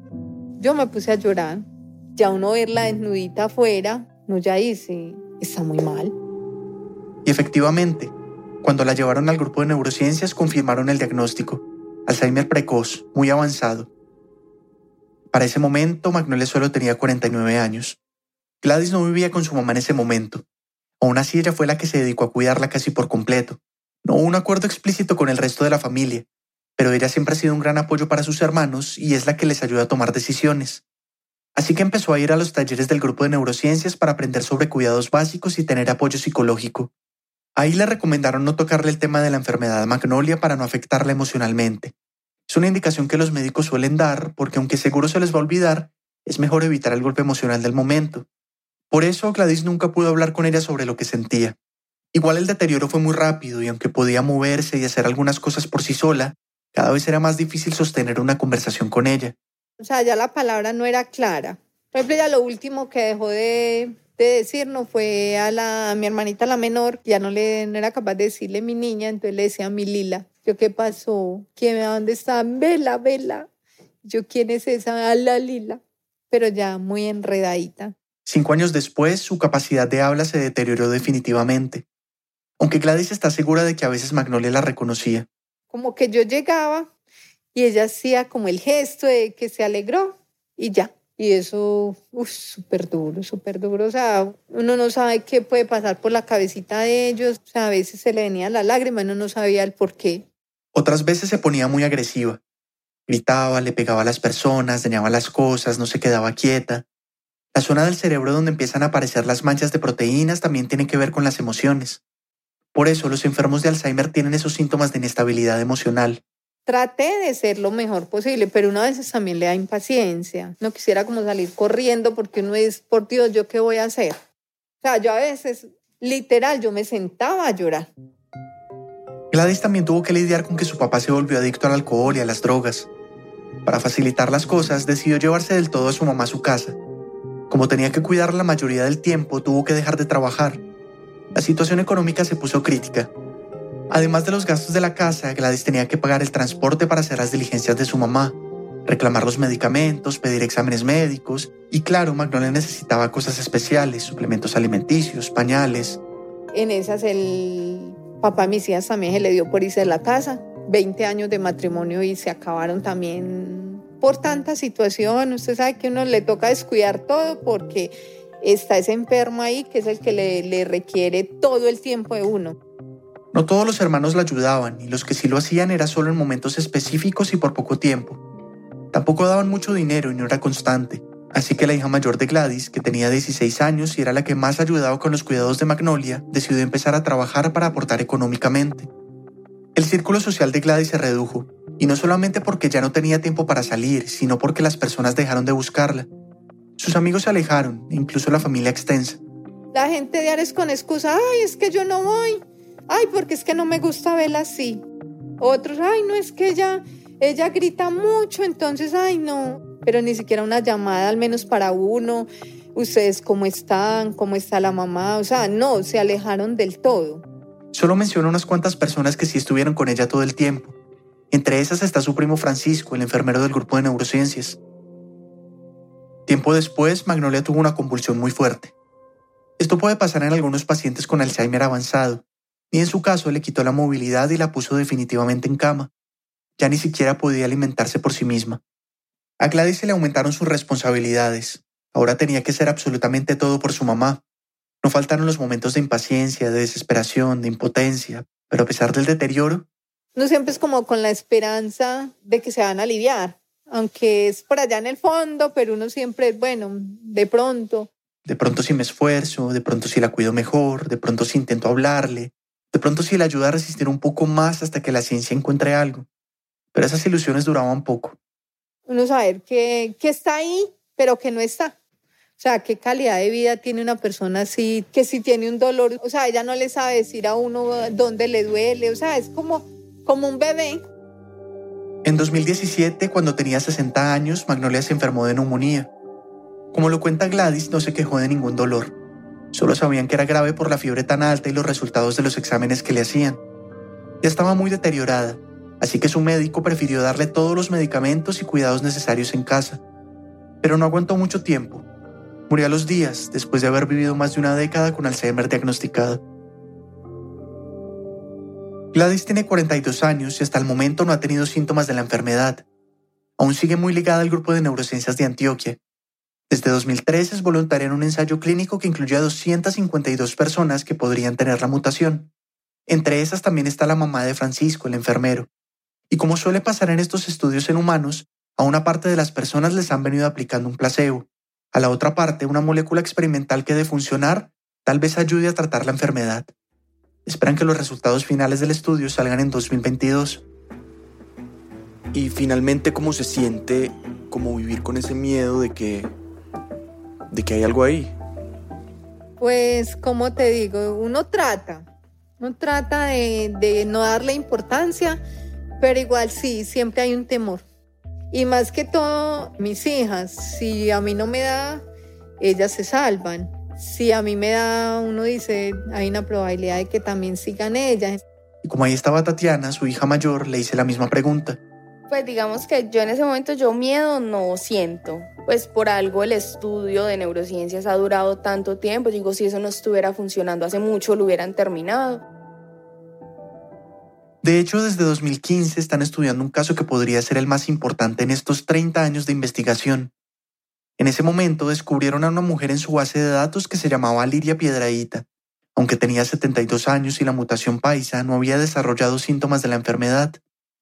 Yo me puse a llorar. Ya uno verla desnudita afuera, no ya hice, está muy mal. Y efectivamente, cuando la llevaron al grupo de neurociencias confirmaron el diagnóstico. Alzheimer precoz, muy avanzado. Para ese momento, Magnolia solo tenía 49 años. Gladys no vivía con su mamá en ese momento. Aún así, ella fue la que se dedicó a cuidarla casi por completo. No hubo un acuerdo explícito con el resto de la familia, pero ella siempre ha sido un gran apoyo para sus hermanos y es la que les ayuda a tomar decisiones. Así que empezó a ir a los talleres del grupo de neurociencias para aprender sobre cuidados básicos y tener apoyo psicológico. Ahí le recomendaron no tocarle el tema de la enfermedad Magnolia para no afectarla emocionalmente. Es una indicación que los médicos suelen dar porque aunque seguro se les va a olvidar, es mejor evitar el golpe emocional del momento. Por eso Gladys nunca pudo hablar con ella sobre lo que sentía. Igual el deterioro fue muy rápido y aunque podía moverse y hacer algunas cosas por sí sola, cada vez era más difícil sostener una conversación con ella. O sea, ya la palabra no era clara. Por ejemplo, ya lo último que dejó de, de decir no fue a, la, mi hermanita la menor, ya no, le, no era capaz de decirle mi niña, entonces le decía a mi Lila. Yo, ¿qué pasó? ¿Quién, ¿Dónde está? Vela, vela. Yo, ¿quién es esa? A la Lila. Pero ya muy enredadita. Cinco años después, su capacidad de habla se deterioró definitivamente. Aunque Gladys está segura de que a veces Magnolia la reconocía. Como que yo llegaba y ella hacía como el gesto de que se alegró y ya. Y eso, súper duro, súper duro. O sea, uno no sabe qué puede pasar por la cabecita de ellos. O sea, a veces se le venía la lágrima uno no sabía el por qué. Otras veces se ponía muy agresiva. Gritaba, le pegaba a las personas, dañaba las cosas, no se quedaba quieta. La zona del cerebro donde empiezan a aparecer las manchas de proteínas también tiene que ver con las emociones. Por eso los enfermos de Alzheimer tienen esos síntomas de inestabilidad emocional. Traté de ser lo mejor posible, pero una veces también le da impaciencia. No quisiera como salir corriendo porque uno es, por Dios, ¿yo qué voy a hacer? O sea, yo a veces, literal, yo me sentaba a llorar. Gladys también tuvo que lidiar con que su papá se volvió adicto al alcohol y a las drogas. Para facilitar las cosas, decidió llevarse del todo a su mamá a su casa. Como tenía que cuidar la mayoría del tiempo, tuvo que dejar de trabajar. La situación económica se puso crítica Además de los gastos de la casa, Gladys tenía que pagar el transporte para hacer las diligencias de su mamá, reclamar los medicamentos, pedir exámenes médicos y claro, Magnolia necesitaba cosas especiales, suplementos alimenticios, pañales. En esas el papá mis hijas también se le dio por irse de la casa. 20 años de matrimonio y se acabaron también por tanta situación. Usted sabe que uno le toca descuidar todo porque está ese enfermo ahí que es el que le, requiere todo el tiempo de uno. No todos los hermanos la ayudaban y los que sí lo hacían era solo en momentos específicos y por poco tiempo. Tampoco daban mucho dinero y no era constante, así que la hija mayor de Gladys, que tenía 16 años y era la que más ayudaba con los cuidados de Magnolia, decidió empezar a trabajar para aportar económicamente. El círculo social de Gladys se redujo, y no solamente porque ya no tenía tiempo para salir, sino porque las personas dejaron de buscarla. Sus amigos se alejaron, incluso la familia extensa. La gente de Ares con excusa, ay, es que yo no voy, ay, porque es que no me gusta verla así. Otros, ay, no es que ella, ella grita mucho, entonces, ay, no. Pero ni siquiera una llamada, al menos para uno. Ustedes, ¿cómo están? ¿Cómo está la mamá? O sea, no, se alejaron del todo. Solo menciono unas cuantas personas que sí estuvieron con ella todo el tiempo. Entre esas está su primo Francisco, el enfermero del grupo de neurociencias. Tiempo después, Magnolia tuvo una convulsión muy fuerte. Esto puede pasar en algunos pacientes con Alzheimer avanzado, y en su caso le quitó la movilidad y la puso definitivamente en cama. Ya ni siquiera podía alimentarse por sí misma. A Gladys se le aumentaron sus responsabilidades. Ahora tenía que ser absolutamente todo por su mamá. No faltaron los momentos de impaciencia, de desesperación, de impotencia, pero a pesar del deterioro... No siempre es como con la esperanza de que se van a aliviar, aunque es por allá en el fondo, pero uno siempre es, bueno, de pronto. De pronto si me esfuerzo, de pronto si la cuido mejor, de pronto si intento hablarle, de pronto si le ayuda a resistir un poco más hasta que la ciencia encuentre algo. pero esas ilusiones duraban poco. Uno saber que, que está ahí, pero que no está. O sea, qué calidad de vida tiene una persona así, que si tiene un dolor, o sea, ella no le sabe decir a uno dónde le duele, o sea, es como, como un bebé. En 2017, cuando tenía 60 años, Magnolia se enfermó de neumonía. Como lo cuenta Gladys, no se quejó de ningún dolor. Solo sabían que era grave por la fiebre tan alta y los resultados de los exámenes que le hacían. Ya estaba muy deteriorada, así que su médico prefirió darle todos los medicamentos y cuidados necesarios en casa. Pero no aguantó mucho tiempo. Murió a los días después de haber vivido más de una década con Alzheimer diagnosticado. Gladys tiene 42 años y hasta el momento no ha tenido síntomas de la enfermedad. Aún sigue muy ligada al grupo de neurociencias de Antioquia. Desde 2013 es voluntaria en un ensayo clínico que incluye a 252 personas que podrían tener la mutación. Entre esas también está la mamá de Francisco, el enfermero. Y como suele pasar en estos estudios en humanos, a una parte de las personas les han venido aplicando un placebo, a la otra parte una molécula experimental que de funcionar tal vez ayude a tratar la enfermedad. Esperan que los resultados finales del estudio salgan en 2022. Y finalmente, ¿cómo se siente como vivir con ese miedo de que de que hay algo ahí? Pues, como te digo, uno trata, uno trata de, de no darle importancia, pero igual sí, siempre hay un temor. Y más que todo, mis hijas, si a mí no me da, ellas se salvan. Si a mí me da, uno dice, hay una probabilidad de que también sigan ellas. Y como ahí estaba Tatiana, su hija mayor, le hice la misma pregunta. Pues digamos que yo en ese momento yo miedo no siento. Pues por algo el estudio de neurociencias ha durado tanto tiempo. Digo, si eso no estuviera funcionando hace mucho, lo hubieran terminado. De hecho, desde 2015 están estudiando un caso que podría ser el más importante en estos 30 años de investigación. En ese momento descubrieron a una mujer en su base de datos que se llamaba Liria Piedraíta. Aunque tenía 72 años y la mutación paisa no había desarrollado síntomas de la enfermedad.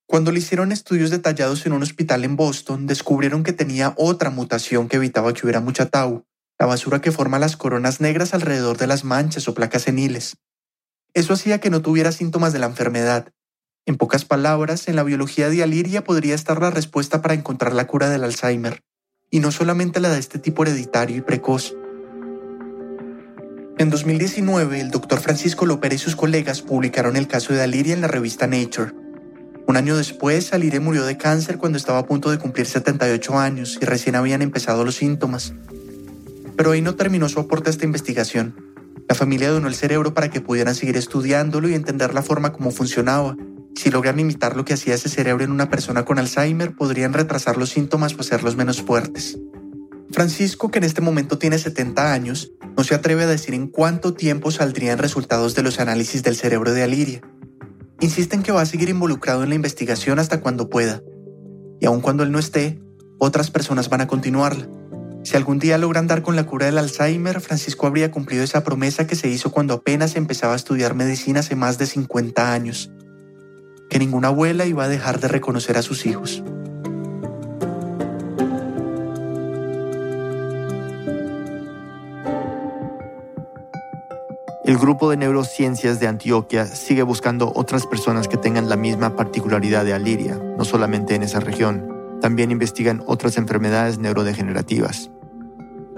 Cuando le hicieron estudios detallados en un hospital en Boston, descubrieron que tenía otra mutación que evitaba que hubiera mucha tau, la basura que forma las coronas negras alrededor de las manchas o placas seniles. Eso hacía que no tuviera síntomas de la enfermedad, en pocas palabras, en la biología de Aliria podría estar la respuesta para encontrar la cura del Alzheimer, y no solamente la de este tipo hereditario y precoz. En 2019, el doctor Francisco López y sus colegas publicaron el caso de Aliria en la revista Nature. Un año después, Aliria murió de cáncer cuando estaba a punto de cumplir 78 años y recién habían empezado los síntomas. Pero ahí no terminó su aporte a esta investigación. La familia donó el cerebro para que pudieran seguir estudiándolo y entender la forma como funcionaba, si logran imitar lo que hacía ese cerebro en una persona con Alzheimer, podrían retrasar los síntomas o hacerlos menos fuertes. Francisco, que en este momento tiene 70 años, no se atreve a decir en cuánto tiempo saldrían resultados de los análisis del cerebro de Aliria. Insiste en que va a seguir involucrado en la investigación hasta cuando pueda. Y aun cuando él no esté, otras personas van a continuarla. Si algún día logran dar con la cura del Alzheimer, Francisco habría cumplido esa promesa que se hizo cuando apenas empezaba a estudiar medicina hace más de 50 años que ninguna abuela iba a dejar de reconocer a sus hijos. El grupo de neurociencias de Antioquia sigue buscando otras personas que tengan la misma particularidad de Aliria, no solamente en esa región. También investigan otras enfermedades neurodegenerativas.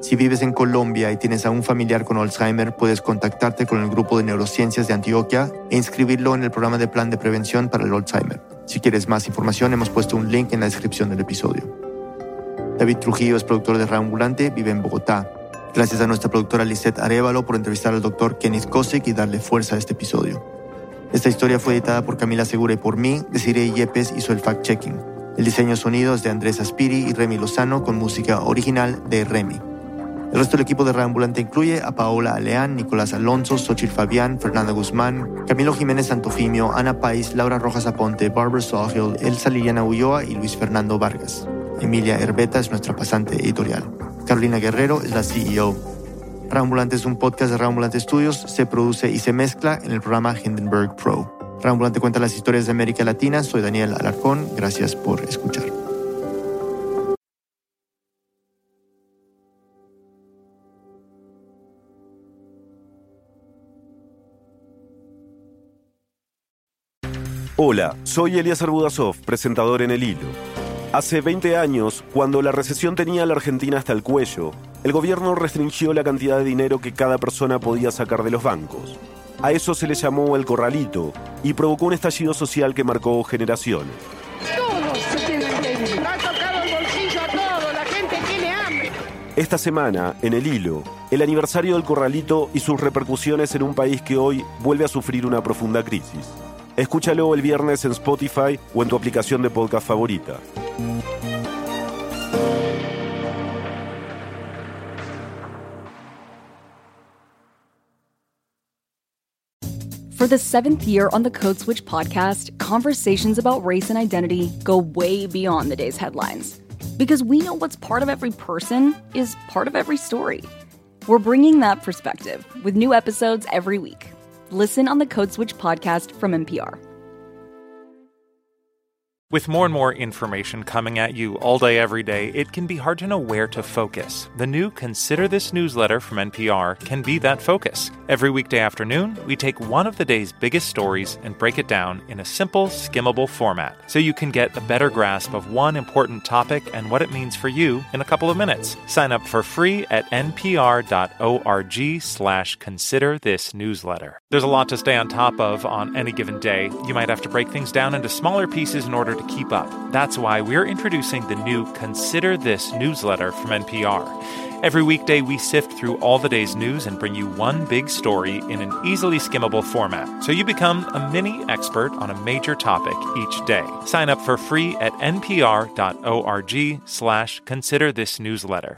Si vives en Colombia y tienes a un familiar con Alzheimer, puedes contactarte con el grupo de neurociencias de Antioquia e inscribirlo en el programa de plan de prevención para el Alzheimer. Si quieres más información, hemos puesto un link en la descripción del episodio. David Trujillo es productor de Ambulante, vive en Bogotá. Gracias a nuestra productora Lisette Arevalo por entrevistar al doctor Kenneth Kosek y darle fuerza a este episodio. Esta historia fue editada por Camila Segura y por mí. Desiree Yepes hizo el fact-checking. El diseño sonido es de Andrés Aspiri y Remy Lozano con música original de Remy. El resto del equipo de Reambulante incluye a Paola Aleán, Nicolás Alonso, Xochitl Fabián, Fernanda Guzmán, Camilo Jiménez Santofimio, Ana Pais, Laura Rojas Aponte, Barbara Sawhill, Elsa Liliana Ulloa y Luis Fernando Vargas. Emilia Herbeta es nuestra pasante editorial. Carolina Guerrero es la CEO. Reambulante es un podcast de Reambulante Studios, se produce y se mezcla en el programa Hindenburg Pro. Reambulante cuenta las historias de América Latina, soy Daniel Alarcón, gracias por escuchar. Hola, soy Elías Budasov, presentador en El Hilo. Hace 20 años, cuando la recesión tenía a la Argentina hasta el cuello, el gobierno restringió la cantidad de dinero que cada persona podía sacar de los bancos. A eso se le llamó el corralito y provocó un estallido social que marcó generaciones. Esta semana, en el hilo, el aniversario del corralito y sus repercusiones en un país que hoy vuelve a sufrir una profunda crisis. Escúchalo el viernes en Spotify o en tu aplicación de podcast favorita. For the seventh year on the Code Switch podcast, conversations about race and identity go way beyond the day's headlines. Because we know what's part of every person is part of every story. We're bringing that perspective with new episodes every week. Listen on the Code Switch podcast from NPR. With more and more information coming at you all day, every day, it can be hard to know where to focus. The new Consider This newsletter from NPR can be that focus. Every weekday afternoon, we take one of the day's biggest stories and break it down in a simple, skimmable format so you can get a better grasp of one important topic and what it means for you in a couple of minutes. Sign up for free at npr.org slash consider this newsletter. There's a lot to stay on top of on any given day. You might have to break things down into smaller pieces in order to keep up. That's why we're introducing the new Consider This newsletter from NPR. Every weekday, we sift through all the day's news and bring you one big story in an easily skimmable format, so you become a mini expert on a major topic each day. Sign up for free at npr.org slash consider this newsletter.